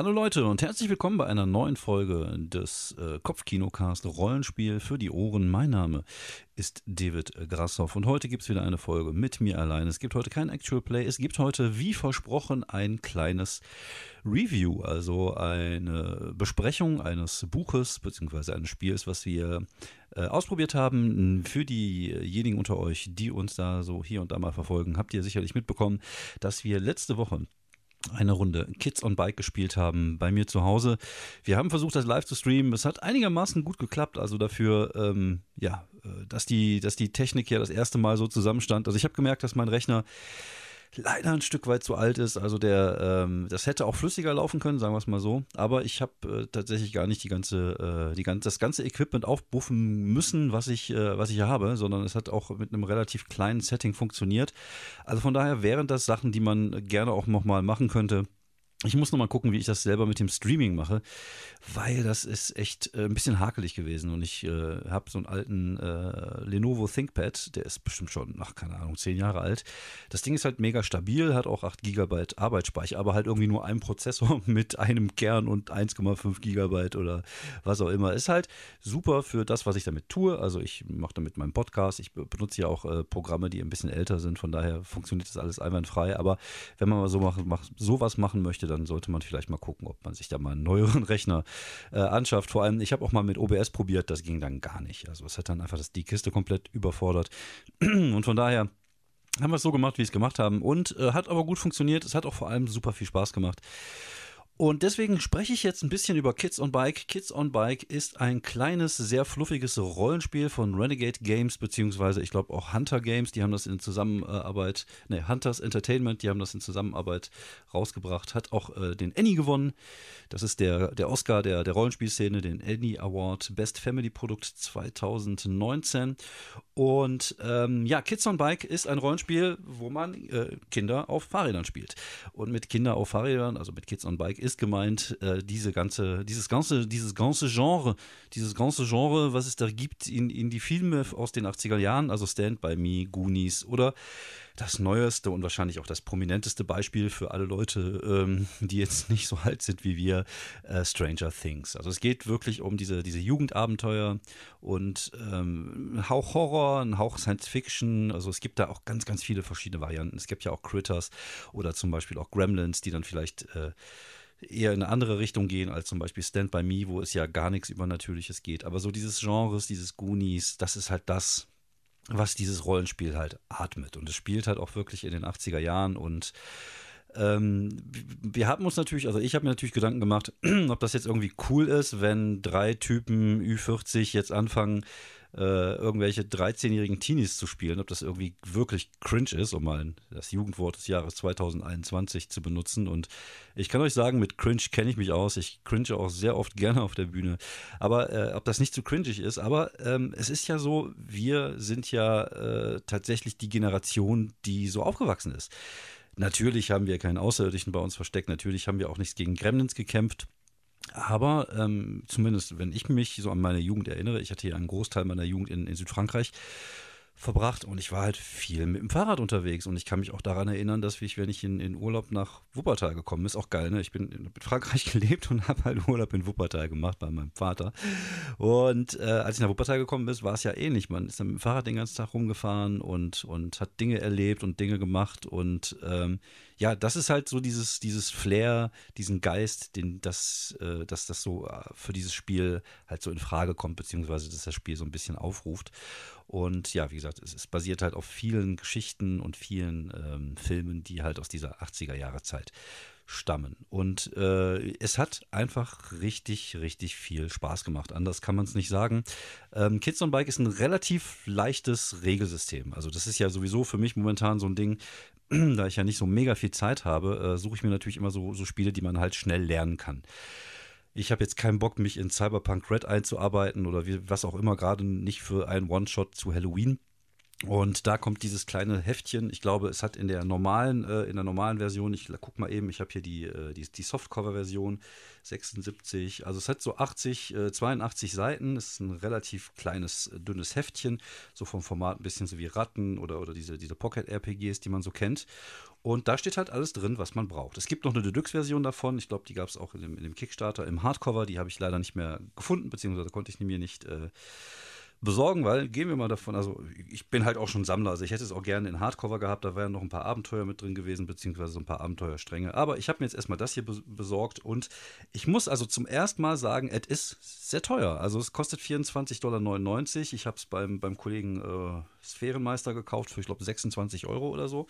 Hallo Leute und herzlich willkommen bei einer neuen Folge des äh, Kopfkinocast Rollenspiel für die Ohren. Mein Name ist David Grassoff und heute gibt es wieder eine Folge mit mir allein. Es gibt heute kein Actual Play, es gibt heute wie versprochen ein kleines Review, also eine Besprechung eines Buches bzw. eines Spiels, was wir äh, ausprobiert haben. Für diejenigen unter euch, die uns da so hier und da mal verfolgen, habt ihr sicherlich mitbekommen, dass wir letzte Woche eine Runde Kids on Bike gespielt haben bei mir zu Hause. Wir haben versucht, das live zu streamen. Es hat einigermaßen gut geklappt. Also dafür, ähm, ja, äh, dass die, dass die Technik ja das erste Mal so zusammenstand. Also ich habe gemerkt, dass mein Rechner leider ein Stück weit zu alt ist. Also der, ähm, das hätte auch flüssiger laufen können, sagen wir es mal so. Aber ich habe äh, tatsächlich gar nicht die ganze, äh, die ganze, das ganze Equipment aufbuffen müssen, was ich, äh, was ich habe, sondern es hat auch mit einem relativ kleinen Setting funktioniert. Also von daher wären das Sachen, die man gerne auch nochmal machen könnte. Ich muss noch mal gucken, wie ich das selber mit dem Streaming mache, weil das ist echt äh, ein bisschen hakelig gewesen und ich äh, habe so einen alten äh, Lenovo ThinkPad, der ist bestimmt schon, ach keine Ahnung, zehn Jahre alt. Das Ding ist halt mega stabil, hat auch 8 GB Arbeitsspeicher, aber halt irgendwie nur einen Prozessor mit einem Kern und 1,5 GB oder was auch immer. Ist halt super für das, was ich damit tue. Also ich mache damit meinen Podcast, ich benutze ja auch äh, Programme, die ein bisschen älter sind, von daher funktioniert das alles einwandfrei. Aber wenn man mal so mach, mach, sowas machen möchte, dann sollte man vielleicht mal gucken, ob man sich da mal einen neueren Rechner äh, anschafft. Vor allem, ich habe auch mal mit OBS probiert, das ging dann gar nicht. Also es hat dann einfach das, die Kiste komplett überfordert. Und von daher haben wir es so gemacht, wie wir es gemacht haben. Und äh, hat aber gut funktioniert. Es hat auch vor allem super viel Spaß gemacht. Und deswegen spreche ich jetzt ein bisschen über Kids on Bike. Kids on Bike ist ein kleines, sehr fluffiges Rollenspiel von Renegade Games, beziehungsweise ich glaube auch Hunter Games, die haben das in Zusammenarbeit, ne, Hunters Entertainment, die haben das in Zusammenarbeit rausgebracht, hat auch äh, den Annie gewonnen. Das ist der, der Oscar der, der Rollenspielszene, den Annie Award Best Family Produkt 2019. Und ähm, ja, Kids on Bike ist ein Rollenspiel, wo man äh, Kinder auf Fahrrädern spielt. Und mit Kinder auf Fahrrädern, also mit Kids on Bike, ist ist gemeint, äh, diese ganze, dieses ganze, dieses ganze Genre, dieses ganze Genre, was es da gibt in, in die Filme aus den 80er Jahren, also Stand by Me, Goonies oder das neueste und wahrscheinlich auch das prominenteste Beispiel für alle Leute, ähm, die jetzt nicht so alt sind wie wir, äh, Stranger Things. Also es geht wirklich um diese, diese Jugendabenteuer und ähm, ein Hauch Horror, ein Hauch Science Fiction. Also es gibt da auch ganz, ganz viele verschiedene Varianten. Es gibt ja auch Critters oder zum Beispiel auch Gremlins, die dann vielleicht äh, eher in eine andere Richtung gehen als zum Beispiel Stand By Me, wo es ja gar nichts Übernatürliches geht. Aber so dieses Genres, dieses Goonies, das ist halt das, was dieses Rollenspiel halt atmet. Und es spielt halt auch wirklich in den 80er Jahren und ähm, wir haben uns natürlich, also ich habe mir natürlich Gedanken gemacht, ob das jetzt irgendwie cool ist, wenn drei Typen Ü40 jetzt anfangen, äh, irgendwelche 13-jährigen Teenies zu spielen, ob das irgendwie wirklich cringe ist, um mal das Jugendwort des Jahres 2021 zu benutzen. Und ich kann euch sagen, mit cringe kenne ich mich aus. Ich cringe auch sehr oft gerne auf der Bühne. Aber äh, ob das nicht zu cringig ist, aber ähm, es ist ja so, wir sind ja äh, tatsächlich die Generation, die so aufgewachsen ist. Natürlich haben wir keinen Außerirdischen bei uns versteckt, natürlich haben wir auch nichts gegen Gremlins gekämpft. Aber ähm, zumindest, wenn ich mich so an meine Jugend erinnere, ich hatte ja einen Großteil meiner Jugend in, in Südfrankreich, verbracht und ich war halt viel mit dem Fahrrad unterwegs und ich kann mich auch daran erinnern, dass ich, wenn ich in, in Urlaub nach Wuppertal gekommen bin, ist auch geil, ne? Ich bin in Frankreich gelebt und habe halt Urlaub in Wuppertal gemacht bei meinem Vater. Und äh, als ich nach Wuppertal gekommen bin, war es ja ähnlich. Man ist dann mit dem Fahrrad den ganzen Tag rumgefahren und, und hat Dinge erlebt und Dinge gemacht und ähm, ja, das ist halt so dieses, dieses Flair, diesen Geist, den, das, äh, dass das so äh, für dieses Spiel halt so in Frage kommt, beziehungsweise dass das Spiel so ein bisschen aufruft. Und ja, wie gesagt, es, es basiert halt auf vielen Geschichten und vielen ähm, Filmen, die halt aus dieser 80er Jahre Zeit stammen. Und äh, es hat einfach richtig, richtig viel Spaß gemacht. Anders kann man es nicht sagen. Ähm, Kids on Bike ist ein relativ leichtes Regelsystem. Also das ist ja sowieso für mich momentan so ein Ding, da ich ja nicht so mega viel Zeit habe, äh, suche ich mir natürlich immer so, so Spiele, die man halt schnell lernen kann ich habe jetzt keinen Bock, mich in Cyberpunk Red einzuarbeiten oder wie, was auch immer, gerade nicht für einen One-Shot zu Halloween. Und da kommt dieses kleine Heftchen. Ich glaube, es hat in der normalen, äh, in der normalen Version, ich guck mal eben, ich habe hier die, äh, die, die Softcover-Version 76. Also es hat so 80, äh, 82 Seiten. Es ist ein relativ kleines, äh, dünnes Heftchen. So vom Format ein bisschen so wie Ratten oder, oder diese, diese Pocket-RPGs, die man so kennt. Und da steht halt alles drin, was man braucht. Es gibt noch eine Deluxe-Version davon. Ich glaube, die gab es auch in dem, in dem, Kickstarter im Hardcover. Die habe ich leider nicht mehr gefunden, beziehungsweise konnte ich mir nicht äh, besorgen, weil gehen wir mal davon, also ich bin halt auch schon Sammler, also ich hätte es auch gerne in Hardcover gehabt, da wären noch ein paar Abenteuer mit drin gewesen, beziehungsweise so ein paar Abenteuerstränge. Aber ich habe mir jetzt erstmal das hier besorgt und ich muss also zum ersten Mal sagen, es ist sehr teuer. Also es kostet 24,99 Dollar. Ich habe es beim, beim Kollegen äh, Sphärenmeister gekauft für, ich glaube, 26 Euro oder so.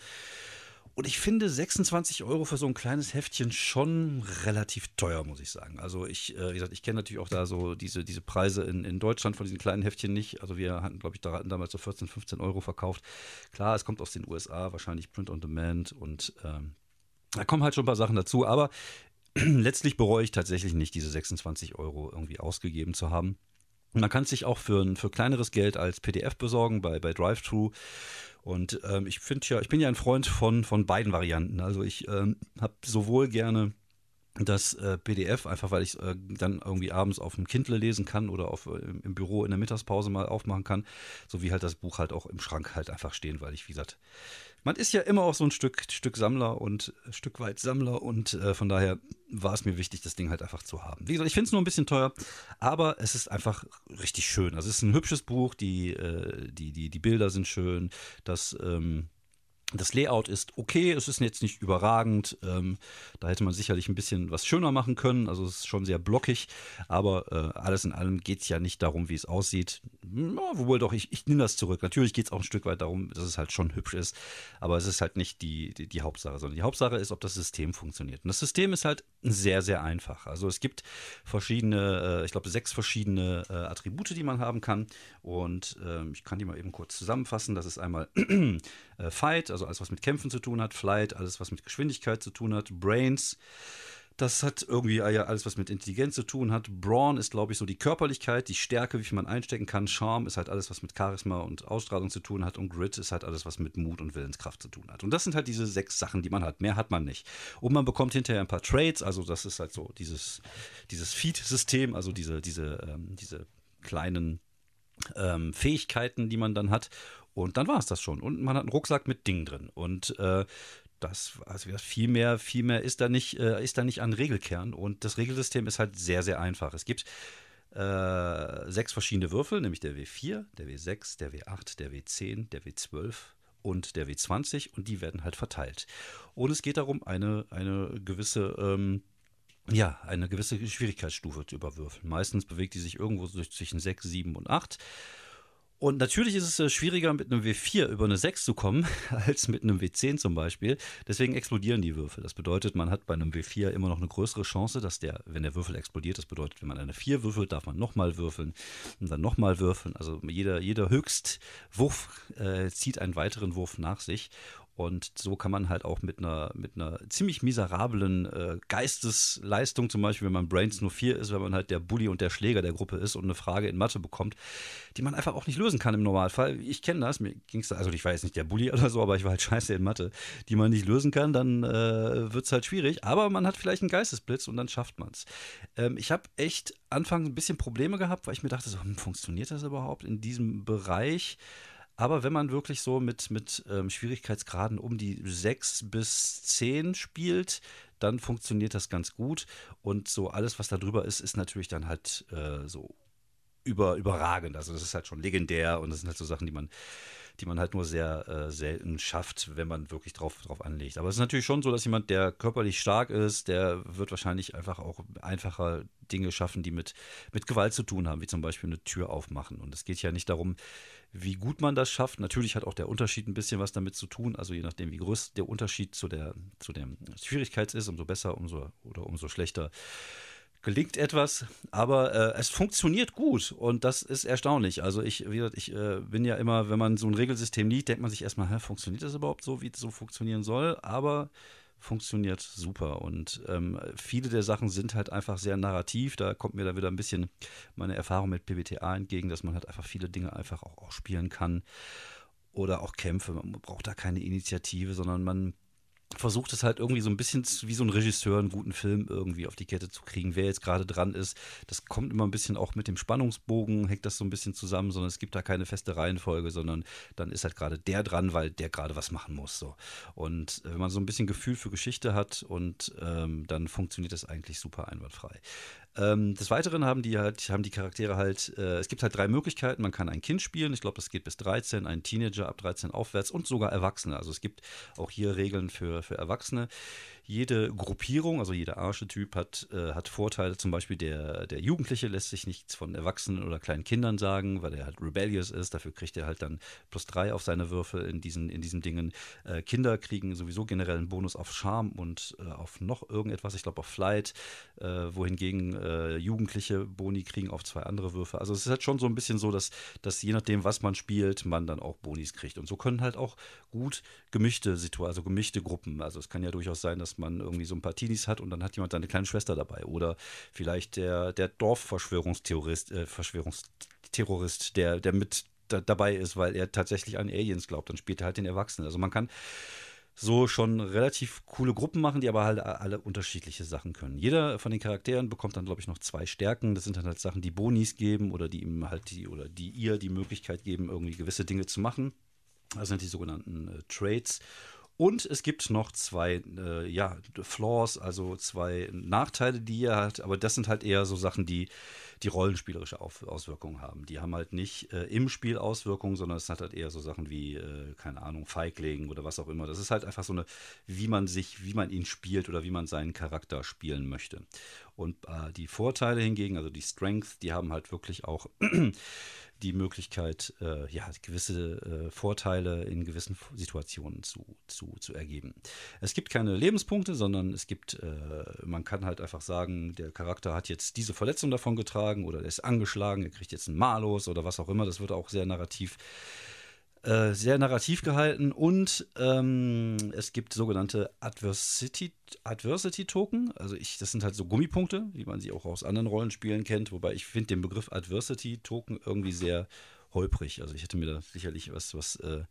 Und ich finde 26 Euro für so ein kleines Heftchen schon relativ teuer, muss ich sagen. Also ich, äh, wie gesagt, ich kenne natürlich auch da so diese, diese Preise in, in Deutschland von diesen kleinen Heftchen nicht. Also wir hatten, glaube ich, da damals so 14, 15 Euro verkauft. Klar, es kommt aus den USA, wahrscheinlich Print on Demand und ähm, da kommen halt schon ein paar Sachen dazu. Aber letztlich bereue ich tatsächlich nicht, diese 26 Euro irgendwie ausgegeben zu haben. Man kann es sich auch für, für kleineres Geld als PDF besorgen bei, bei DriveThru. Und ähm, ich finde ja, ich bin ja ein Freund von, von beiden Varianten. Also ich ähm, habe sowohl gerne das äh, PDF, einfach weil ich äh, dann irgendwie abends auf dem Kindle lesen kann oder auf, äh, im Büro in der Mittagspause mal aufmachen kann, sowie halt das Buch halt auch im Schrank halt einfach stehen, weil ich, wie gesagt, man ist ja immer auch so ein Stück, Stück Sammler und ein Stück weit Sammler und äh, von daher war es mir wichtig, das Ding halt einfach zu haben. Wie gesagt, ich finde es nur ein bisschen teuer, aber es ist einfach richtig schön. Also es ist ein hübsches Buch, die, äh, die, die, die Bilder sind schön, das ähm, das Layout ist okay, es ist jetzt nicht überragend. Ähm, da hätte man sicherlich ein bisschen was schöner machen können. Also es ist schon sehr blockig, aber äh, alles in allem geht es ja nicht darum, wie es aussieht. Ja, wohl doch, ich, ich nehme das zurück. Natürlich geht es auch ein Stück weit darum, dass es halt schon hübsch ist, aber es ist halt nicht die, die, die, Hauptsache, sondern die Hauptsache ist, ob das System funktioniert. Und das System ist halt sehr, sehr einfach. Also es gibt verschiedene, äh, ich glaube, sechs verschiedene äh, Attribute, die man haben kann. Und ähm, ich kann die mal eben kurz zusammenfassen. Das ist einmal äh, Fight, also alles, was mit Kämpfen zu tun hat, Flight, alles, was mit Geschwindigkeit zu tun hat, Brains. Das hat irgendwie alles, was mit Intelligenz zu tun hat. Brawn ist, glaube ich, so die Körperlichkeit, die Stärke, wie viel man einstecken kann. Charm ist halt alles, was mit Charisma und Ausstrahlung zu tun hat. Und Grit ist halt alles, was mit Mut und Willenskraft zu tun hat. Und das sind halt diese sechs Sachen, die man hat. Mehr hat man nicht. Und man bekommt hinterher ein paar Trades. Also, das ist halt so dieses, dieses Feed-System, also diese, diese, ähm, diese kleinen ähm, Fähigkeiten, die man dann hat. Und dann war es das schon. Und man hat einen Rucksack mit Dingen drin. Und äh, das, also viel mehr, viel mehr ist da nicht, äh, ist da nicht an Regelkern. Und das Regelsystem ist halt sehr, sehr einfach. Es gibt äh, sechs verschiedene Würfel, nämlich der W4, der W6, der W8, der W10, der W12 und der W20 und die werden halt verteilt. Und es geht darum, eine, eine gewisse ähm, ja, eine gewisse Schwierigkeitsstufe zu überwürfeln. Meistens bewegt die sich irgendwo zwischen 6, 7 und 8. Und natürlich ist es äh, schwieriger, mit einem W4 über eine 6 zu kommen, als mit einem W10 zum Beispiel. Deswegen explodieren die Würfel. Das bedeutet, man hat bei einem W4 immer noch eine größere Chance, dass der, wenn der Würfel explodiert, das bedeutet, wenn man eine 4 würfelt, darf man nochmal würfeln und dann nochmal würfeln. Also jeder, jeder Höchstwurf äh, zieht einen weiteren Wurf nach sich. Und so kann man halt auch mit einer, mit einer ziemlich miserablen äh, Geistesleistung, zum Beispiel, wenn man Brains nur 4 ist, wenn man halt der Bully und der Schläger der Gruppe ist und eine Frage in Mathe bekommt, die man einfach auch nicht lösen kann im Normalfall. Ich kenne das, mir ging es da, also ich war jetzt nicht der Bully oder so, aber ich war halt scheiße in Mathe, die man nicht lösen kann, dann äh, wird es halt schwierig. Aber man hat vielleicht einen Geistesblitz und dann schafft man es. Ähm, ich habe echt anfangs ein bisschen Probleme gehabt, weil ich mir dachte, so, hm, funktioniert das überhaupt in diesem Bereich? Aber wenn man wirklich so mit, mit ähm, Schwierigkeitsgraden um die 6 bis 10 spielt, dann funktioniert das ganz gut. Und so alles, was da drüber ist, ist natürlich dann halt äh, so über, überragend. Also das ist halt schon legendär und das sind halt so Sachen, die man, die man halt nur sehr äh, selten schafft, wenn man wirklich drauf, drauf anlegt. Aber es ist natürlich schon so, dass jemand, der körperlich stark ist, der wird wahrscheinlich einfach auch einfacher Dinge schaffen, die mit, mit Gewalt zu tun haben, wie zum Beispiel eine Tür aufmachen. Und es geht ja nicht darum, wie gut man das schafft. Natürlich hat auch der Unterschied ein bisschen was damit zu tun. Also je nachdem, wie groß der Unterschied zu der, zu der Schwierigkeit ist, umso besser, umso oder umso schlechter gelingt etwas, aber äh, es funktioniert gut und das ist erstaunlich. Also ich, wie gesagt, ich äh, bin ja immer, wenn man so ein Regelsystem liest, denkt man sich erstmal, hä, funktioniert das überhaupt so, wie es so funktionieren soll? Aber funktioniert super. Und ähm, viele der Sachen sind halt einfach sehr narrativ. Da kommt mir da wieder ein bisschen meine Erfahrung mit PBTA entgegen, dass man halt einfach viele Dinge einfach auch, auch spielen kann. oder auch Kämpfe. Man braucht da keine Initiative, sondern man versucht es halt irgendwie so ein bisschen wie so ein Regisseur einen guten Film irgendwie auf die Kette zu kriegen, wer jetzt gerade dran ist. Das kommt immer ein bisschen auch mit dem Spannungsbogen, hängt das so ein bisschen zusammen, sondern es gibt da keine feste Reihenfolge, sondern dann ist halt gerade der dran, weil der gerade was machen muss. So. Und äh, wenn man so ein bisschen Gefühl für Geschichte hat und ähm, dann funktioniert das eigentlich super einwandfrei. Ähm, des Weiteren haben die halt, haben die Charaktere halt, äh, es gibt halt drei Möglichkeiten. Man kann ein Kind spielen, ich glaube, das geht bis 13, ein Teenager ab 13 aufwärts und sogar Erwachsene. Also es gibt auch hier Regeln für, für Erwachsene jede Gruppierung, also jeder Archetyp hat, äh, hat Vorteile. Zum Beispiel der, der Jugendliche lässt sich nichts von Erwachsenen oder kleinen Kindern sagen, weil er halt rebellious ist. Dafür kriegt er halt dann plus drei auf seine Würfel in diesen, in diesen Dingen. Äh, Kinder kriegen sowieso generell einen Bonus auf Charme und äh, auf noch irgendetwas, ich glaube auf Flight, äh, wohingegen äh, Jugendliche Boni kriegen auf zwei andere Würfel. Also es ist halt schon so ein bisschen so, dass, dass je nachdem, was man spielt, man dann auch Bonis kriegt. Und so können halt auch gut gemischte Situationen, also gemischte Gruppen. Also es kann ja durchaus sein, dass man irgendwie so ein paar Teenies hat und dann hat jemand seine kleine Schwester dabei. Oder vielleicht der, der Dorfverschwörungsterrorist, äh, Verschwörungsterrorist, der, der mit da, dabei ist, weil er tatsächlich an Aliens glaubt. Dann spielt er halt den Erwachsenen. Also man kann so schon relativ coole Gruppen machen, die aber halt alle unterschiedliche Sachen können. Jeder von den Charakteren bekommt dann, glaube ich, noch zwei Stärken. Das sind dann halt Sachen, die Bonis geben oder die ihm halt die oder die ihr die Möglichkeit geben, irgendwie gewisse Dinge zu machen. Das sind die sogenannten äh, Traits. Und es gibt noch zwei äh, ja, Flaws, also zwei Nachteile, die er hat. Aber das sind halt eher so Sachen, die die rollenspielerische Auf Auswirkungen haben. Die haben halt nicht äh, im Spiel Auswirkungen, sondern es hat halt eher so Sachen wie, äh, keine Ahnung, Feigling oder was auch immer. Das ist halt einfach so eine, wie man sich, wie man ihn spielt oder wie man seinen Charakter spielen möchte. Und äh, die Vorteile hingegen, also die Strength, die haben halt wirklich auch die Möglichkeit, äh, ja, gewisse äh, Vorteile in gewissen Situationen zu, zu, zu ergeben. Es gibt keine Lebenspunkte, sondern es gibt, äh, man kann halt einfach sagen, der Charakter hat jetzt diese Verletzung davon getragen oder er ist angeschlagen, er kriegt jetzt einen Malus oder was auch immer. Das wird auch sehr narrativ äh, sehr narrativ gehalten und ähm, es gibt sogenannte Adversity, Adversity Token. Also ich, das sind halt so Gummipunkte, wie man sie auch aus anderen Rollenspielen kennt, wobei ich finde den Begriff Adversity Token irgendwie sehr holprig. Also ich hätte mir da sicherlich was, was äh,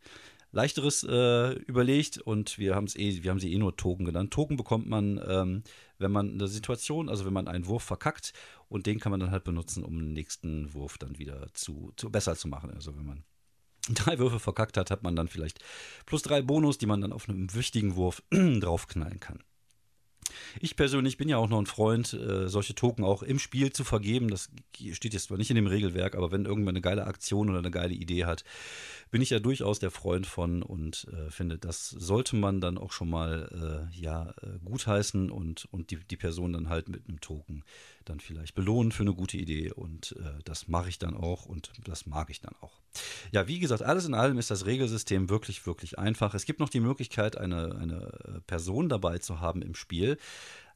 leichteres äh, überlegt und wir haben es eh, wir haben sie eh nur Token genannt. Token bekommt man, ähm, wenn man eine Situation, also wenn man einen Wurf verkackt und den kann man dann halt benutzen, um den nächsten Wurf dann wieder zu, zu besser zu machen. Also wenn man drei Würfe verkackt hat, hat man dann vielleicht plus drei Bonus, die man dann auf einem wichtigen Wurf draufknallen kann. Ich persönlich bin ja auch noch ein Freund, äh, solche Token auch im Spiel zu vergeben. Das steht jetzt zwar nicht in dem Regelwerk, aber wenn irgendwer eine geile Aktion oder eine geile Idee hat, bin ich ja durchaus der Freund von und äh, finde, das sollte man dann auch schon mal äh, ja, äh, gutheißen und, und die, die Person dann halt mit einem Token dann vielleicht belohnen für eine gute Idee. Und äh, das mache ich dann auch und das mag ich dann auch. Ja, wie gesagt, alles in allem ist das Regelsystem wirklich, wirklich einfach. Es gibt noch die Möglichkeit, eine, eine Person dabei zu haben im Spiel,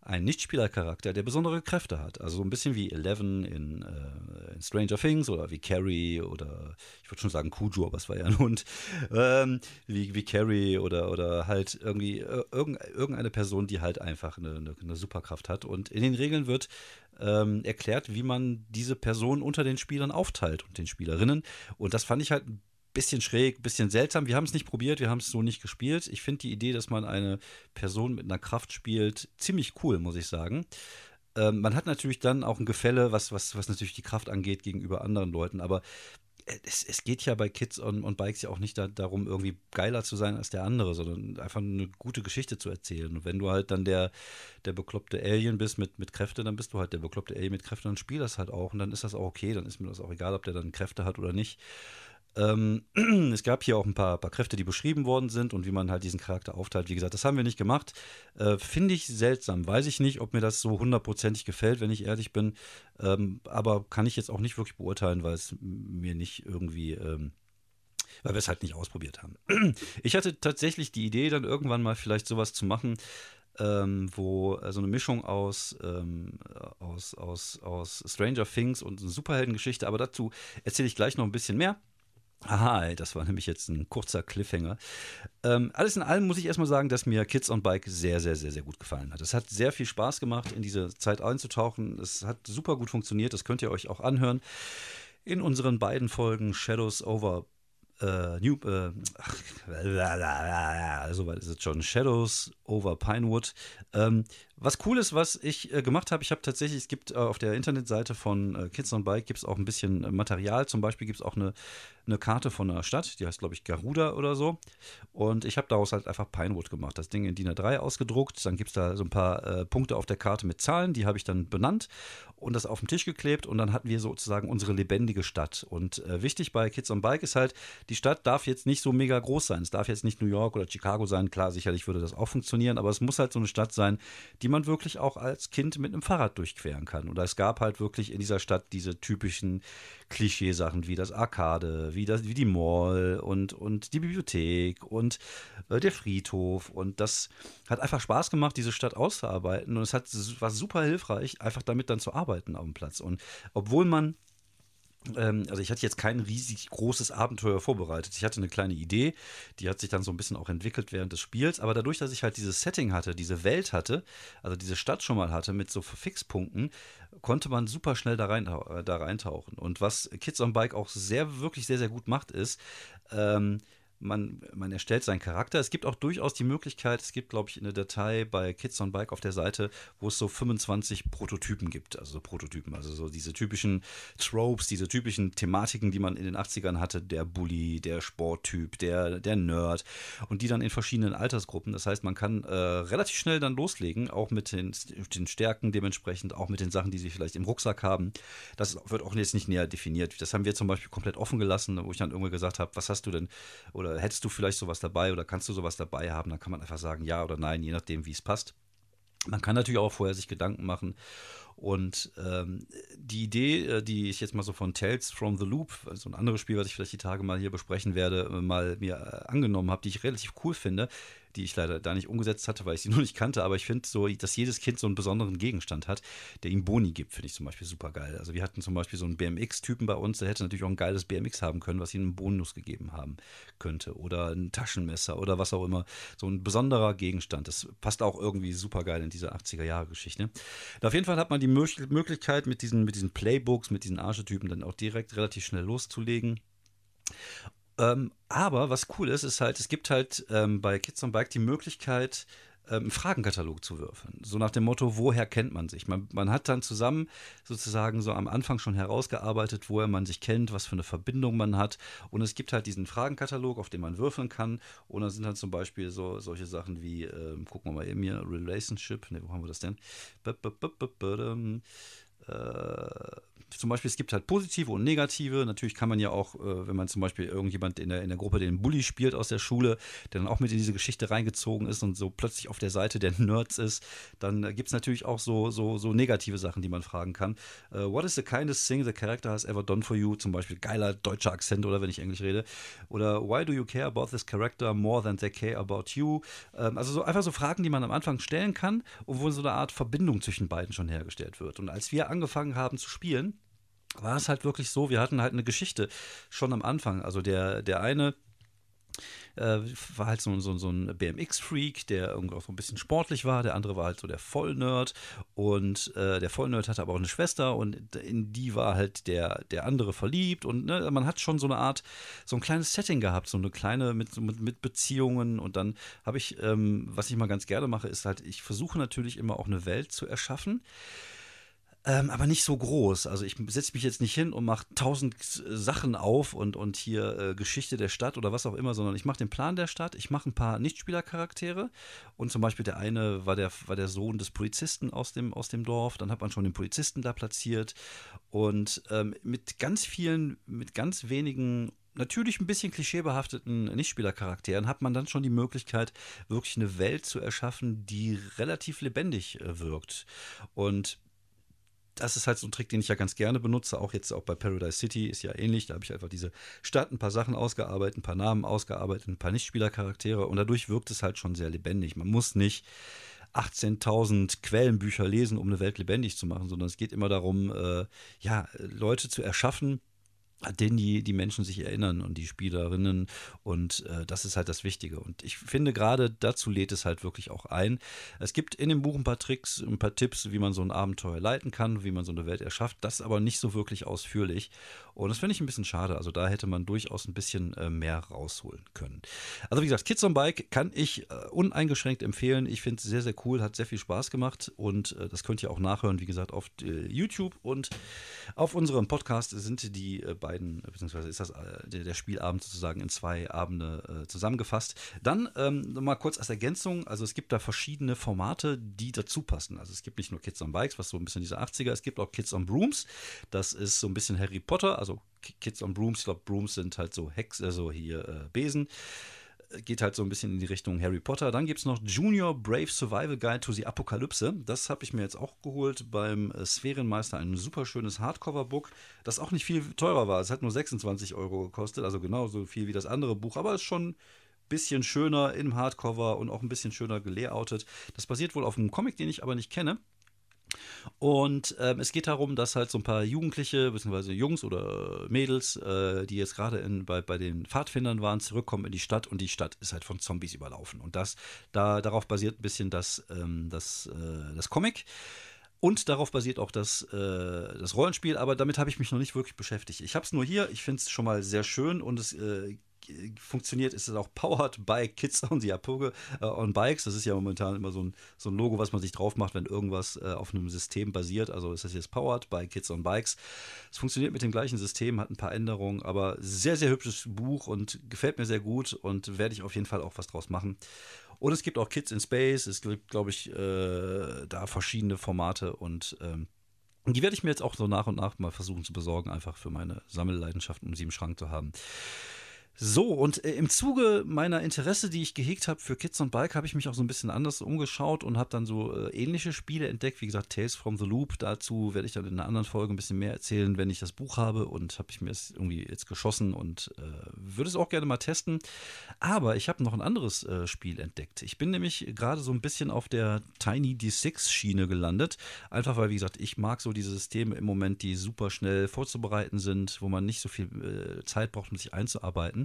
ein Nichtspielercharakter, der besondere Kräfte hat. Also so ein bisschen wie Eleven in, äh, in Stranger Things oder wie Carrie oder ich würde schon sagen Cujo, aber es war ja ein Hund. Ähm, wie, wie Carrie oder, oder halt irgendwie äh, irgendeine Person, die halt einfach eine, eine, eine Superkraft hat. Und in den Regeln wird ähm, erklärt, wie man diese Person unter den Spielern aufteilt und den Spielerinnen. Und das fand ich halt ein bisschen schräg, bisschen seltsam. Wir haben es nicht probiert, wir haben es so nicht gespielt. Ich finde die Idee, dass man eine Person mit einer Kraft spielt, ziemlich cool, muss ich sagen. Ähm, man hat natürlich dann auch ein Gefälle, was, was, was natürlich die Kraft angeht gegenüber anderen Leuten, aber es, es geht ja bei Kids und, und Bikes ja auch nicht da, darum, irgendwie geiler zu sein als der andere, sondern einfach eine gute Geschichte zu erzählen. Und wenn du halt dann der, der bekloppte Alien bist mit, mit Kräfte, dann bist du halt der bekloppte Alien mit Kräfte und spiel das halt auch. Und dann ist das auch okay, dann ist mir das auch egal, ob der dann Kräfte hat oder nicht. Ähm, es gab hier auch ein paar, paar, Kräfte, die beschrieben worden sind und wie man halt diesen Charakter aufteilt. Wie gesagt, das haben wir nicht gemacht. Äh, Finde ich seltsam. Weiß ich nicht, ob mir das so hundertprozentig gefällt, wenn ich ehrlich bin. Ähm, aber kann ich jetzt auch nicht wirklich beurteilen, weil es mir nicht irgendwie. Ähm, weil wir es halt nicht ausprobiert haben. Ich hatte tatsächlich die Idee, dann irgendwann mal vielleicht sowas zu machen, ähm, wo so also eine Mischung aus, ähm, aus, aus, aus Stranger Things und eine Superheldengeschichte, aber dazu erzähle ich gleich noch ein bisschen mehr. Aha, das war nämlich jetzt ein kurzer Cliffhanger. Ähm, alles in allem muss ich erstmal sagen, dass mir Kids on Bike sehr, sehr, sehr, sehr gut gefallen hat. Es hat sehr viel Spaß gemacht, in diese Zeit einzutauchen. Es hat super gut funktioniert, das könnt ihr euch auch anhören. In unseren beiden Folgen Shadows over äh, New, äh, ach, so weit ist es schon. Shadows over Pinewood. Ähm, was cool ist, was ich äh, gemacht habe, ich habe tatsächlich, es gibt äh, auf der Internetseite von äh, Kids on Bike gibt es auch ein bisschen äh, Material. Zum Beispiel gibt es auch eine, eine Karte von einer Stadt, die heißt, glaube ich, Garuda oder so. Und ich habe daraus halt einfach Pinewood gemacht. Das Ding in DIN A3 ausgedruckt. Dann gibt es da so ein paar äh, Punkte auf der Karte mit Zahlen, die habe ich dann benannt und das auf den Tisch geklebt. Und dann hatten wir sozusagen unsere lebendige Stadt. Und äh, wichtig bei Kids on Bike ist halt, die Stadt darf jetzt nicht so mega groß sein. Es darf jetzt nicht New York oder Chicago sein. Klar, sicherlich würde das auch funktionieren, aber es muss halt so eine Stadt sein, die man wirklich auch als Kind mit einem Fahrrad durchqueren kann. Und es gab halt wirklich in dieser Stadt diese typischen Klischeesachen wie das Arcade, wie, das, wie die Mall und, und die Bibliothek und äh, der Friedhof. Und das hat einfach Spaß gemacht, diese Stadt auszuarbeiten. Und es hat, war super hilfreich, einfach damit dann zu arbeiten auf dem Platz. Und obwohl man also ich hatte jetzt kein riesig großes Abenteuer vorbereitet. Ich hatte eine kleine Idee, die hat sich dann so ein bisschen auch entwickelt während des Spiels. Aber dadurch, dass ich halt dieses Setting hatte, diese Welt hatte, also diese Stadt schon mal hatte mit so Fixpunkten, konnte man super schnell da, rein, äh, da reintauchen. Und was Kids on Bike auch sehr, wirklich sehr, sehr gut macht, ist, ähm, man, man erstellt seinen Charakter. Es gibt auch durchaus die Möglichkeit, es gibt, glaube ich, eine Datei bei Kids on Bike auf der Seite, wo es so 25 Prototypen gibt. Also so Prototypen, also so diese typischen Tropes, diese typischen Thematiken, die man in den 80ern hatte, der Bully, der Sporttyp, der, der Nerd und die dann in verschiedenen Altersgruppen. Das heißt, man kann äh, relativ schnell dann loslegen, auch mit den, den Stärken dementsprechend, auch mit den Sachen, die sie vielleicht im Rucksack haben. Das wird auch jetzt nicht näher definiert. Das haben wir zum Beispiel komplett offen gelassen, wo ich dann irgendwann gesagt habe, was hast du denn oder hättest du vielleicht sowas dabei oder kannst du sowas dabei haben? Dann kann man einfach sagen ja oder nein, je nachdem, wie es passt. Man kann natürlich auch vorher sich Gedanken machen. Und ähm, die Idee, äh, die ich jetzt mal so von Tales from the Loop, also ein anderes Spiel, was ich vielleicht die Tage mal hier besprechen werde, äh, mal mir äh, angenommen habe, die ich relativ cool finde, die ich leider da nicht umgesetzt hatte, weil ich sie nur nicht kannte. Aber ich finde so, dass jedes Kind so einen besonderen Gegenstand hat, der ihm Boni gibt, finde ich zum Beispiel super geil. Also wir hatten zum Beispiel so einen BMX-Typen bei uns, der hätte natürlich auch ein geiles BMX haben können, was ihm einen Bonus gegeben haben könnte. Oder ein Taschenmesser oder was auch immer. So ein besonderer Gegenstand. Das passt auch irgendwie super geil in diese 80er-Jahre-Geschichte. Auf jeden Fall hat man die Möglichkeit, mit diesen, mit diesen Playbooks, mit diesen Archetypen dann auch direkt relativ schnell loszulegen. Ähm, aber was cool ist, ist halt, es gibt halt ähm, bei Kids on Bike die Möglichkeit, ähm, einen Fragenkatalog zu würfeln. So nach dem Motto, woher kennt man sich? Man, man, hat dann zusammen sozusagen so am Anfang schon herausgearbeitet, woher man sich kennt, was für eine Verbindung man hat. Und es gibt halt diesen Fragenkatalog, auf den man würfeln kann. Und da sind dann zum Beispiel so solche Sachen wie, äh, gucken wir mal eben hier, Relationship, ne, wo haben wir das denn? B -b -b äh, zum Beispiel, es gibt halt positive und negative. Natürlich kann man ja auch, äh, wenn man zum Beispiel irgendjemand in der, in der Gruppe den Bully spielt aus der Schule, der dann auch mit in diese Geschichte reingezogen ist und so plötzlich auf der Seite der Nerds ist, dann äh, gibt es natürlich auch so, so, so negative Sachen, die man fragen kann. Uh, what is the kindest thing the character has ever done for you? Zum Beispiel geiler deutscher Akzent oder wenn ich Englisch rede. Oder why do you care about this character more than they care about you? Ähm, also so einfach so Fragen, die man am Anfang stellen kann und wo so eine Art Verbindung zwischen beiden schon hergestellt wird. Und als wir angefangen haben zu spielen, war es halt wirklich so, wir hatten halt eine Geschichte schon am Anfang. Also der, der eine äh, war halt so, so, so ein BMX-Freak, der irgendwie auch so ein bisschen sportlich war. Der andere war halt so der Vollnerd. Und äh, der Vollnerd hatte aber auch eine Schwester und in die war halt der, der andere verliebt. Und ne, man hat schon so eine Art, so ein kleines Setting gehabt, so eine kleine mit, mit, mit Beziehungen. Und dann habe ich, ähm, was ich mal ganz gerne mache, ist halt, ich versuche natürlich immer auch eine Welt zu erschaffen ähm, aber nicht so groß. Also ich setze mich jetzt nicht hin und mache tausend Sachen auf und, und hier äh, Geschichte der Stadt oder was auch immer, sondern ich mache den Plan der Stadt, ich mache ein paar Nichtspielercharaktere und zum Beispiel der eine war der, war der Sohn des Polizisten aus dem, aus dem Dorf, dann hat man schon den Polizisten da platziert und ähm, mit ganz vielen, mit ganz wenigen natürlich ein bisschen klischeebehafteten Nichtspielercharakteren hat man dann schon die Möglichkeit, wirklich eine Welt zu erschaffen, die relativ lebendig äh, wirkt. Und das ist halt so ein Trick, den ich ja ganz gerne benutze. Auch jetzt auch bei Paradise City ist ja ähnlich. Da habe ich einfach diese Stadt, ein paar Sachen ausgearbeitet, ein paar Namen ausgearbeitet, ein paar Nichtspielercharaktere und dadurch wirkt es halt schon sehr lebendig. Man muss nicht 18.000 Quellenbücher lesen, um eine Welt lebendig zu machen, sondern es geht immer darum, äh, ja, Leute zu erschaffen, an den die, die Menschen sich erinnern und die Spielerinnen. Und äh, das ist halt das Wichtige. Und ich finde, gerade dazu lädt es halt wirklich auch ein. Es gibt in dem Buch ein paar Tricks, ein paar Tipps, wie man so ein Abenteuer leiten kann, wie man so eine Welt erschafft. Das aber nicht so wirklich ausführlich. Und das finde ich ein bisschen schade. Also da hätte man durchaus ein bisschen äh, mehr rausholen können. Also wie gesagt, Kids on Bike kann ich äh, uneingeschränkt empfehlen. Ich finde es sehr, sehr cool, hat sehr viel Spaß gemacht. Und äh, das könnt ihr auch nachhören, wie gesagt, auf äh, YouTube und auf unserem Podcast sind die äh, beiden, beziehungsweise ist das äh, der, der, Spielabend sozusagen in zwei Abende äh, zusammengefasst. Dann ähm, mal kurz als Ergänzung, also es gibt da verschiedene Formate, die dazu passen. Also es gibt nicht nur Kids on Bikes, was so ein bisschen diese 80er, es gibt auch Kids on Brooms, das ist so ein bisschen Harry Potter, also Kids on Brooms, ich glaube Brooms sind halt so Hex, also hier äh, Besen geht halt so ein bisschen in die Richtung Harry Potter. Dann gibt es noch Junior Brave Survival Guide to the Apokalypse. Das habe ich mir jetzt auch geholt beim äh, Sphärenmeister. Ein super schönes Hardcover-Book, das auch nicht viel teurer war. Es hat nur 26 Euro gekostet, also genauso viel wie das andere Buch, aber ist schon ein bisschen schöner im Hardcover und auch ein bisschen schöner gelayoutet. Das basiert wohl auf einem Comic, den ich aber nicht kenne. Und ähm, es geht darum, dass halt so ein paar Jugendliche, beziehungsweise Jungs oder Mädels, äh, die jetzt gerade bei, bei den Pfadfindern waren, zurückkommen in die Stadt und die Stadt ist halt von Zombies überlaufen. Und das, da, darauf basiert ein bisschen das, ähm, das, äh, das Comic. Und darauf basiert auch das, äh, das Rollenspiel, aber damit habe ich mich noch nicht wirklich beschäftigt. Ich habe es nur hier, ich finde es schon mal sehr schön und es äh, funktioniert, ist es auch powered by Kids on the Apoge äh, on Bikes. Das ist ja momentan immer so ein, so ein Logo, was man sich drauf macht, wenn irgendwas äh, auf einem System basiert. Also ist das jetzt powered by Kids on Bikes. Es funktioniert mit dem gleichen System, hat ein paar Änderungen, aber sehr, sehr hübsches Buch und gefällt mir sehr gut und werde ich auf jeden Fall auch was draus machen. Und es gibt auch Kids in Space. Es gibt, glaube ich, äh, da verschiedene Formate und ähm, die werde ich mir jetzt auch so nach und nach mal versuchen zu besorgen, einfach für meine Sammelleidenschaft, um sie im Schrank zu haben. So, und äh, im Zuge meiner Interesse, die ich gehegt habe für Kids on Bike, habe ich mich auch so ein bisschen anders umgeschaut und habe dann so äh, ähnliche Spiele entdeckt. Wie gesagt, Tales from the Loop. Dazu werde ich dann in einer anderen Folge ein bisschen mehr erzählen, wenn ich das Buch habe. Und habe ich mir es irgendwie jetzt geschossen und äh, würde es auch gerne mal testen. Aber ich habe noch ein anderes äh, Spiel entdeckt. Ich bin nämlich gerade so ein bisschen auf der Tiny D6-Schiene gelandet. Einfach weil, wie gesagt, ich mag so diese Systeme im Moment, die super schnell vorzubereiten sind, wo man nicht so viel Zeit braucht, um sich einzuarbeiten.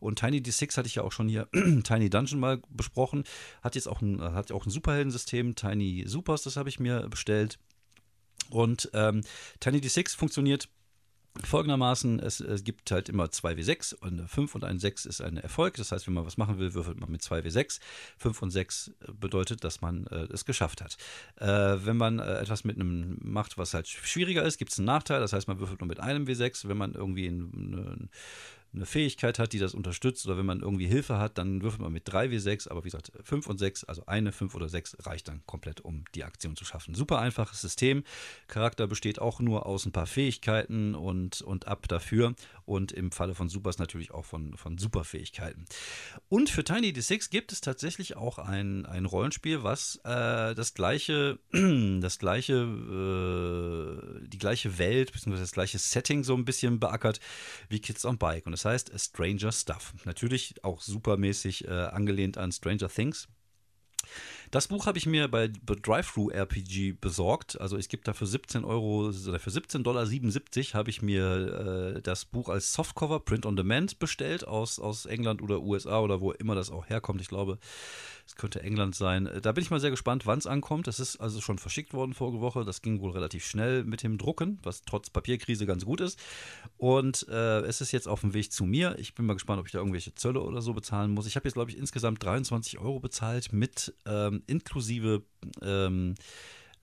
Und Tiny D6 hatte ich ja auch schon hier, Tiny Dungeon mal besprochen. Hat jetzt auch ein, hat auch ein Superheldensystem, Tiny Supers, das habe ich mir bestellt. Und ähm, Tiny D6 funktioniert folgendermaßen, es, es, gibt halt immer 2W6 und 5 und ein 6 ist ein Erfolg. Das heißt, wenn man was machen will, würfelt man mit 2W6. 5 und 6 bedeutet, dass man äh, es geschafft hat. Äh, wenn man äh, etwas mit einem macht, was halt schwieriger ist, gibt es einen Nachteil. Das heißt, man würfelt nur mit einem W6. Wenn man irgendwie ein, ein eine Fähigkeit hat, die das unterstützt oder wenn man irgendwie Hilfe hat, dann würfelt man mit 3W6, aber wie gesagt, 5 und 6, also eine, 5 oder 6 reicht dann komplett, um die Aktion zu schaffen. Super einfaches System. Charakter besteht auch nur aus ein paar Fähigkeiten und, und ab dafür und im Falle von Supers natürlich auch von, von Superfähigkeiten. Und für Tiny D6 gibt es tatsächlich auch ein, ein Rollenspiel, was äh, das gleiche, das gleiche, äh, die gleiche Welt, beziehungsweise das gleiche Setting so ein bisschen beackert wie Kids on Bike. Und das heißt Stranger Stuff. Natürlich auch supermäßig äh, angelehnt an Stranger Things. Das Buch habe ich mir bei Drive-Thru RPG besorgt. Also es gibt da für 17 Euro oder für 17,77 Dollar habe ich mir äh, das Buch als Softcover Print on Demand bestellt aus, aus England oder USA oder wo immer das auch herkommt. Ich glaube, es könnte England sein. Da bin ich mal sehr gespannt, wann es ankommt. Das ist also schon verschickt worden vorige Woche. Das ging wohl relativ schnell mit dem Drucken, was trotz Papierkrise ganz gut ist. Und äh, es ist jetzt auf dem Weg zu mir. Ich bin mal gespannt, ob ich da irgendwelche Zölle oder so bezahlen muss. Ich habe jetzt, glaube ich, insgesamt 23 Euro bezahlt mit ähm, inklusive ähm,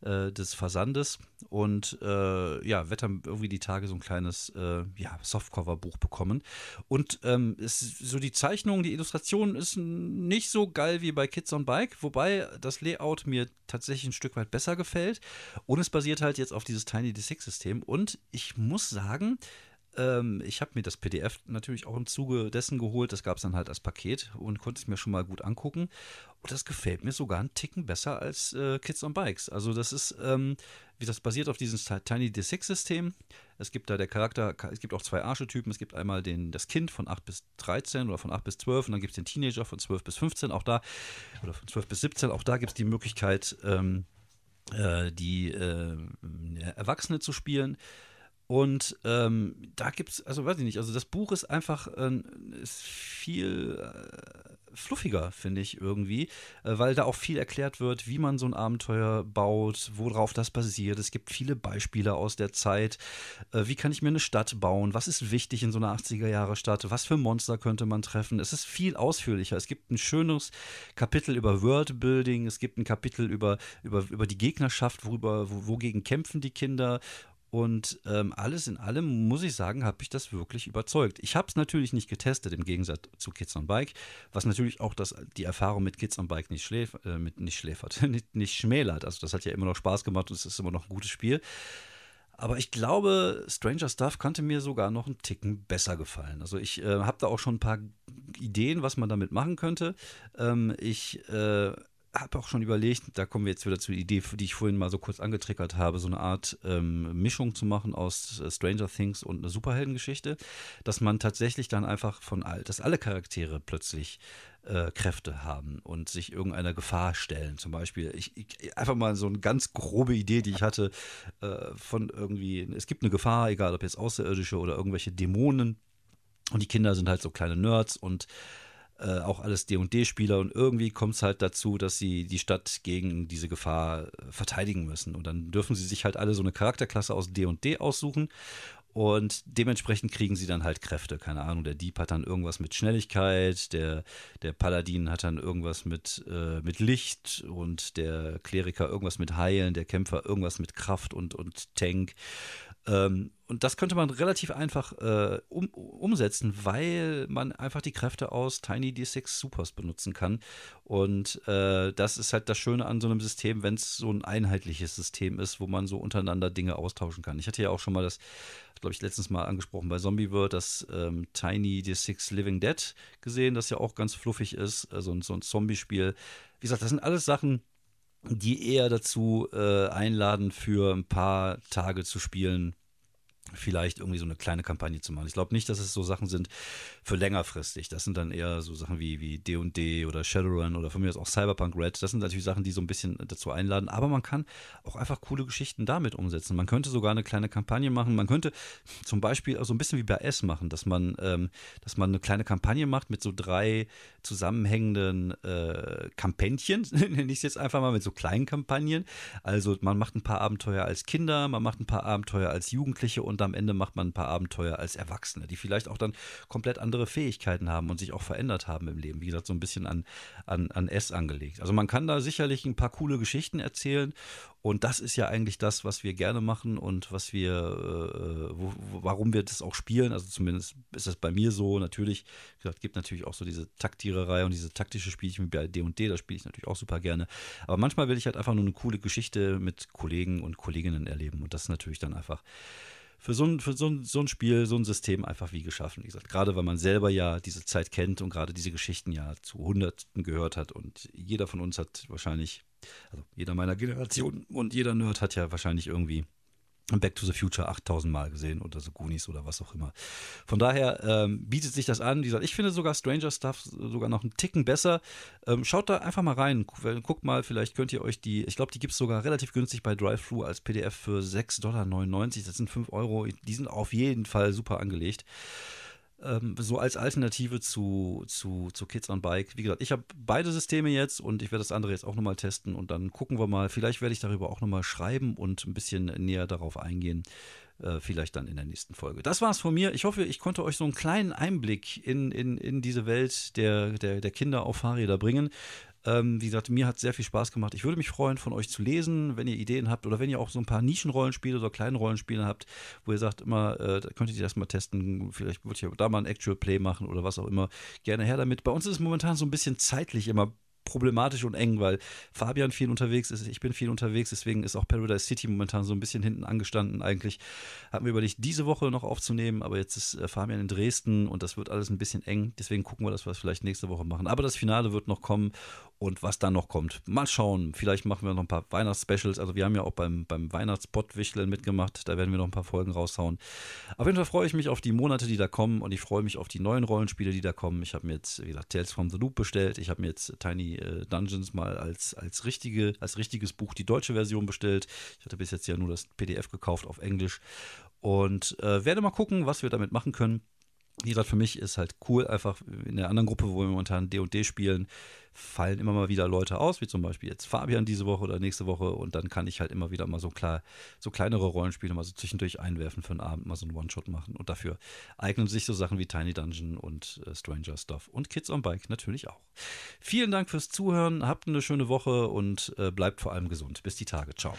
äh, des Versandes und äh, ja, dann irgendwie die Tage so ein kleines äh, ja, Softcover-Buch bekommen. Und ähm, es, so die Zeichnung, die Illustration ist nicht so geil wie bei Kids on Bike, wobei das Layout mir tatsächlich ein Stück weit besser gefällt. Und es basiert halt jetzt auf dieses Tiny D6-System. Und ich muss sagen, ähm, ich habe mir das PDF natürlich auch im Zuge dessen geholt. Das gab es dann halt als Paket und konnte es mir schon mal gut angucken. Und das gefällt mir sogar einen Ticken besser als äh, Kids on Bikes. Also das ist, ähm, wie das basiert auf diesem Tiny D6-System. Es gibt da der Charakter, es gibt auch zwei Archetypen. Es gibt einmal den, das Kind von 8 bis 13 oder von 8 bis 12 und dann gibt es den Teenager von 12 bis 15. Auch da, oder von 12 bis 17, auch da gibt es die Möglichkeit, ähm, äh, die äh, Erwachsene zu spielen. Und ähm, da gibt es, also weiß ich nicht, also das Buch ist einfach äh, ist viel äh, fluffiger, finde ich irgendwie, äh, weil da auch viel erklärt wird, wie man so ein Abenteuer baut, worauf das basiert. Es gibt viele Beispiele aus der Zeit. Äh, wie kann ich mir eine Stadt bauen? Was ist wichtig in so einer 80er-Jahre-Stadt? Was für Monster könnte man treffen? Es ist viel ausführlicher. Es gibt ein schönes Kapitel über Worldbuilding. Es gibt ein Kapitel über, über, über die Gegnerschaft, worüber, wogegen kämpfen die Kinder und ähm, alles in allem, muss ich sagen, habe ich das wirklich überzeugt. Ich habe es natürlich nicht getestet, im Gegensatz zu Kids on Bike, was natürlich auch das, die Erfahrung mit Kids on Bike nicht, schläf, äh, mit, nicht schläfert, nicht, nicht schmälert. Also das hat ja immer noch Spaß gemacht und es ist immer noch ein gutes Spiel. Aber ich glaube, Stranger Stuff könnte mir sogar noch einen Ticken besser gefallen. Also ich äh, habe da auch schon ein paar Ideen, was man damit machen könnte. Ähm, ich äh, habe auch schon überlegt, da kommen wir jetzt wieder zur Idee, die ich vorhin mal so kurz angetriggert habe, so eine Art ähm, Mischung zu machen aus äh, Stranger Things und einer Superheldengeschichte, dass man tatsächlich dann einfach von all, dass alle Charaktere plötzlich äh, Kräfte haben und sich irgendeiner Gefahr stellen. Zum Beispiel, ich, ich, einfach mal so eine ganz grobe Idee, die ich hatte, äh, von irgendwie, es gibt eine Gefahr, egal ob jetzt Außerirdische oder irgendwelche Dämonen. Und die Kinder sind halt so kleine Nerds und äh, auch alles D&D-Spieler und irgendwie kommt es halt dazu, dass sie die Stadt gegen diese Gefahr äh, verteidigen müssen und dann dürfen sie sich halt alle so eine Charakterklasse aus D&D aussuchen und dementsprechend kriegen sie dann halt Kräfte. Keine Ahnung, der Dieb hat dann irgendwas mit Schnelligkeit, der, der Paladin hat dann irgendwas mit, äh, mit Licht und der Kleriker irgendwas mit Heilen, der Kämpfer irgendwas mit Kraft und, und Tank. Ähm, und das könnte man relativ einfach äh, um, umsetzen, weil man einfach die Kräfte aus Tiny D6 Supers benutzen kann. Und äh, das ist halt das Schöne an so einem System, wenn es so ein einheitliches System ist, wo man so untereinander Dinge austauschen kann. Ich hatte ja auch schon mal das, glaube ich, letztens mal angesprochen bei Zombie World, das ähm, Tiny D6 Living Dead gesehen, das ja auch ganz fluffig ist, also so ein Zombie-Spiel. Wie gesagt, das sind alles Sachen, die eher dazu äh, einladen, für ein paar Tage zu spielen, vielleicht irgendwie so eine kleine Kampagne zu machen. Ich glaube nicht, dass es so Sachen sind für längerfristig. Das sind dann eher so Sachen wie wie D&D oder Shadowrun oder von mir aus auch Cyberpunk Red. Das sind natürlich Sachen, die so ein bisschen dazu einladen. Aber man kann auch einfach coole Geschichten damit umsetzen. Man könnte sogar eine kleine Kampagne machen. Man könnte zum Beispiel so ein bisschen wie bei S machen, dass man, ähm, dass man eine kleine Kampagne macht mit so drei zusammenhängenden äh, Kampagnchen, nenne ich es jetzt einfach mal, mit so kleinen Kampagnen. Also man macht ein paar Abenteuer als Kinder, man macht ein paar Abenteuer als Jugendliche und am Ende macht man ein paar Abenteuer als Erwachsene, die vielleicht auch dann komplett andere Fähigkeiten haben und sich auch verändert haben im Leben. Wie gesagt, so ein bisschen an, an, an S angelegt. Also man kann da sicherlich ein paar coole Geschichten erzählen und das ist ja eigentlich das, was wir gerne machen und was wir, äh, wo, warum wir das auch spielen. Also zumindest ist das bei mir so. Natürlich, gesagt, gibt natürlich auch so diese Taktiererei und diese taktische Spielchen wie bei D&D, das spiele ich natürlich auch super gerne. Aber manchmal will ich halt einfach nur eine coole Geschichte mit Kollegen und Kolleginnen erleben und das ist natürlich dann einfach für so ein, für so ein, so ein Spiel, so ein System einfach wie geschaffen. Wie gesagt, gerade weil man selber ja diese Zeit kennt und gerade diese Geschichten ja zu Hunderten gehört hat und jeder von uns hat wahrscheinlich, also jeder meiner Generation und jeder Nerd hat ja wahrscheinlich irgendwie Back to the Future 8000 Mal gesehen oder so Goonies oder was auch immer. Von daher ähm, bietet sich das an. Wie gesagt, ich finde sogar Stranger Stuff sogar noch einen Ticken besser. Ähm, schaut da einfach mal rein. Guckt mal, vielleicht könnt ihr euch die, ich glaube, die gibt es sogar relativ günstig bei DriveThru als PDF für 6,99 Dollar. Das sind 5 Euro. Die sind auf jeden Fall super angelegt ähm, so als Alternative zu, zu, zu Kids on Bike. Wie gesagt, ich habe beide Systeme jetzt und ich werde das andere jetzt auch nochmal testen und dann gucken wir mal. Vielleicht werde ich darüber auch nochmal schreiben und ein bisschen näher darauf eingehen. Äh, vielleicht dann in der nächsten Folge. Das war's von mir. Ich hoffe, ich konnte euch so einen kleinen Einblick in, in, in diese Welt der, der, der Kinder auf Fahrräder bringen. Ähm, wie gesagt, mir hat sehr viel Spaß gemacht. Ich würde mich freuen, von euch zu lesen, wenn ihr Ideen habt oder wenn ihr auch so ein paar Nischenrollenspiele oder kleine Rollenspiele habt, wo ihr sagt, immer, äh, könntet ihr das mal testen. Vielleicht würde ich da mal ein Actual Play machen oder was auch immer. Gerne her damit. Bei uns ist es momentan so ein bisschen zeitlich immer problematisch und eng, weil Fabian viel unterwegs ist, ich bin viel unterwegs, deswegen ist auch Paradise City momentan so ein bisschen hinten angestanden. Eigentlich hatten wir überlegt, diese Woche noch aufzunehmen, aber jetzt ist äh, Fabian in Dresden und das wird alles ein bisschen eng. Deswegen gucken wir, dass wir es vielleicht nächste Woche machen. Aber das Finale wird noch kommen und was dann noch kommt, mal schauen. Vielleicht machen wir noch ein paar Weihnachtsspecials. Also wir haben ja auch beim, beim Weihnachtspot-Wichteln mitgemacht, da werden wir noch ein paar Folgen raushauen. Auf jeden Fall freue ich mich auf die Monate, die da kommen und ich freue mich auf die neuen Rollenspiele, die da kommen. Ich habe mir jetzt, wie gesagt, Tales from the Loop bestellt. Ich habe mir jetzt Tiny Tiny äh, Dungeons mal als, als, richtige, als richtiges Buch die deutsche Version bestellt. Ich hatte bis jetzt ja nur das PDF gekauft auf Englisch und äh, werde mal gucken, was wir damit machen können. Wie gesagt, für mich ist halt cool, einfach in der anderen Gruppe, wo wir momentan D&D spielen, fallen immer mal wieder Leute aus, wie zum Beispiel jetzt Fabian diese Woche oder nächste Woche und dann kann ich halt immer wieder mal so klar, so kleinere Rollenspiele mal so zwischendurch einwerfen für einen Abend, mal so einen One-Shot machen und dafür eignen sich so Sachen wie Tiny Dungeon und äh, Stranger Stuff und Kids on Bike natürlich auch. Vielen Dank fürs Zuhören, habt eine schöne Woche und äh, bleibt vor allem gesund. Bis die Tage. Ciao.